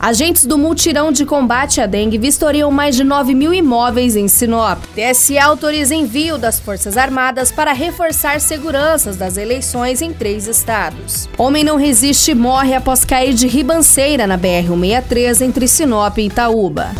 Agentes do Multirão de Combate à Dengue vistoriam mais de 9 mil imóveis em Sinop. TSE autoriza envio das Forças Armadas para reforçar seguranças das eleições em três estados. Homem não resiste e morre após cair de ribanceira na BR-163 entre Sinop e Itaúba.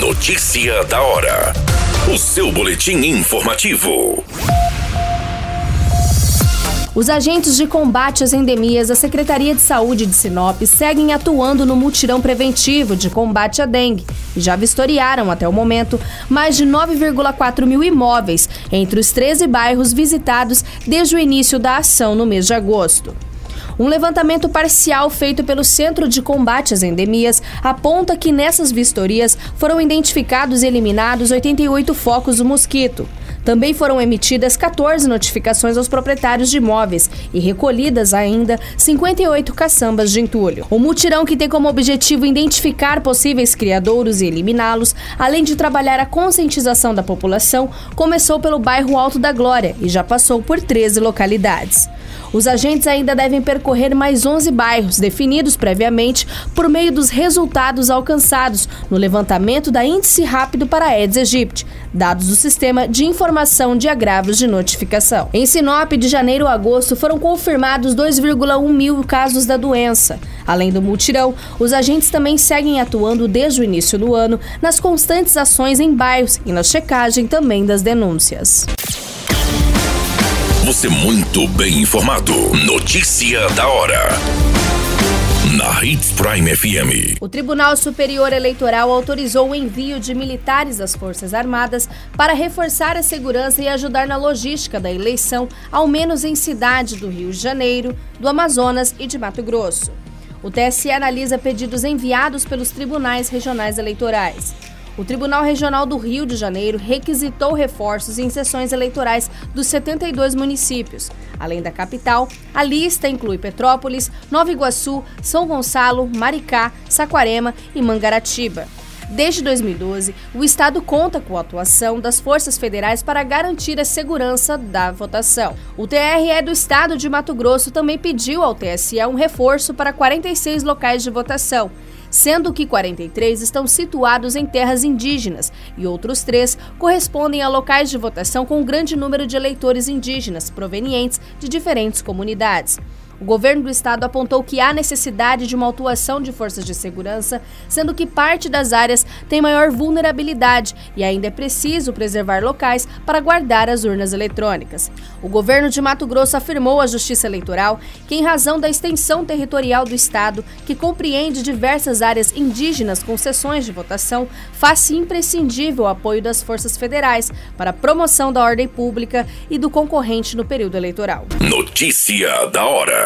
Notícia da hora. O seu boletim informativo. Os agentes de combate às endemias da Secretaria de Saúde de Sinop seguem atuando no mutirão preventivo de combate à dengue e já vistoriaram, até o momento, mais de 9,4 mil imóveis entre os 13 bairros visitados desde o início da ação no mês de agosto. Um levantamento parcial feito pelo Centro de Combate às Endemias aponta que nessas vistorias foram identificados e eliminados 88 focos do mosquito. Também foram emitidas 14 notificações aos proprietários de imóveis e recolhidas ainda 58 caçambas de entulho. O mutirão, que tem como objetivo identificar possíveis criadouros e eliminá-los, além de trabalhar a conscientização da população, começou pelo bairro Alto da Glória e já passou por 13 localidades. Os agentes ainda devem percorrer mais 11 bairros, definidos previamente por meio dos resultados alcançados no levantamento da Índice Rápido para Aedes aegypti, dados do Sistema de Informação de Agravos de Notificação. Em Sinop, de janeiro a agosto, foram confirmados 2,1 mil casos da doença. Além do multirão, os agentes também seguem atuando desde o início do ano nas constantes ações em bairros e na checagem também das denúncias. Você muito bem informado. Notícia da hora. Na Hits Prime FM. O Tribunal Superior Eleitoral autorizou o envio de militares das Forças Armadas para reforçar a segurança e ajudar na logística da eleição, ao menos em cidades do Rio de Janeiro, do Amazonas e de Mato Grosso. O TSE analisa pedidos enviados pelos tribunais regionais eleitorais. O Tribunal Regional do Rio de Janeiro requisitou reforços em sessões eleitorais dos 72 municípios. Além da capital, a lista inclui Petrópolis, Nova Iguaçu, São Gonçalo, Maricá, Saquarema e Mangaratiba. Desde 2012, o Estado conta com a atuação das forças federais para garantir a segurança da votação. O TRE do Estado de Mato Grosso também pediu ao TSE um reforço para 46 locais de votação sendo que 43 estão situados em terras indígenas e outros três correspondem a locais de votação com um grande número de eleitores indígenas provenientes de diferentes comunidades. O governo do estado apontou que há necessidade de uma atuação de forças de segurança, sendo que parte das áreas tem maior vulnerabilidade e ainda é preciso preservar locais para guardar as urnas eletrônicas. O governo de Mato Grosso afirmou à Justiça Eleitoral que, em razão da extensão territorial do estado, que compreende diversas áreas indígenas com sessões de votação, faz-se imprescindível o apoio das forças federais para a promoção da ordem pública e do concorrente no período eleitoral. Notícia da hora.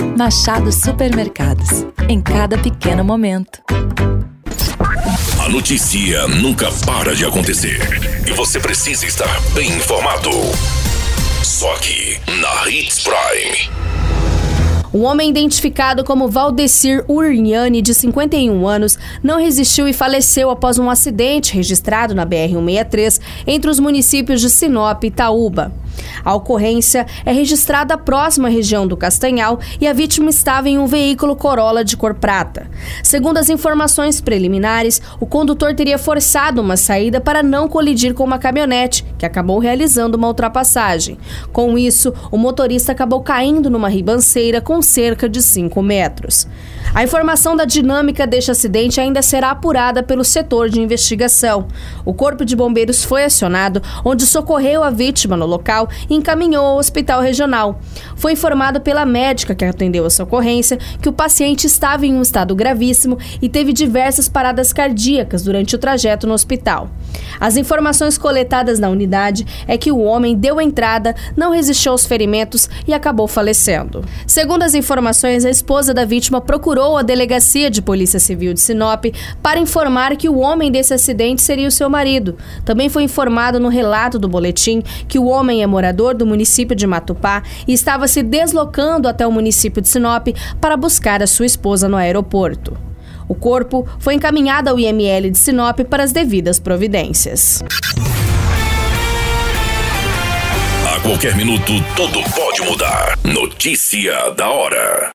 Machado Supermercados. Em cada pequeno momento. A notícia nunca para de acontecer. E você precisa estar bem informado. Só aqui, na Hits Prime. Um homem identificado como Valdecir Urniani, de 51 anos, não resistiu e faleceu após um acidente registrado na BR-163 entre os municípios de Sinop e Itaúba. A ocorrência é registrada próxima à região do Castanhal e a vítima estava em um veículo Corolla de cor prata. Segundo as informações preliminares, o condutor teria forçado uma saída para não colidir com uma caminhonete, que acabou realizando uma ultrapassagem. Com isso, o motorista acabou caindo numa ribanceira com cerca de 5 metros. A informação da dinâmica deste acidente ainda será apurada pelo setor de investigação. O Corpo de Bombeiros foi acionado, onde socorreu a vítima no local e encaminhou ao hospital regional. Foi informado pela médica que atendeu essa ocorrência que o paciente estava em um estado gravíssimo e teve diversas paradas cardíacas durante o trajeto no hospital. As informações coletadas na unidade é que o homem deu entrada, não resistiu aos ferimentos e acabou falecendo. Segundo as informações, a esposa da vítima procurou a delegacia de Polícia Civil de Sinop para informar que o homem desse acidente seria o seu marido. Também foi informado no relato do boletim que o homem é morador do município de Matupá e estava se deslocando até o município de Sinop para buscar a sua esposa no aeroporto. O corpo foi encaminhado ao IML de Sinop para as devidas providências. A qualquer minuto, tudo pode mudar. Notícia da hora.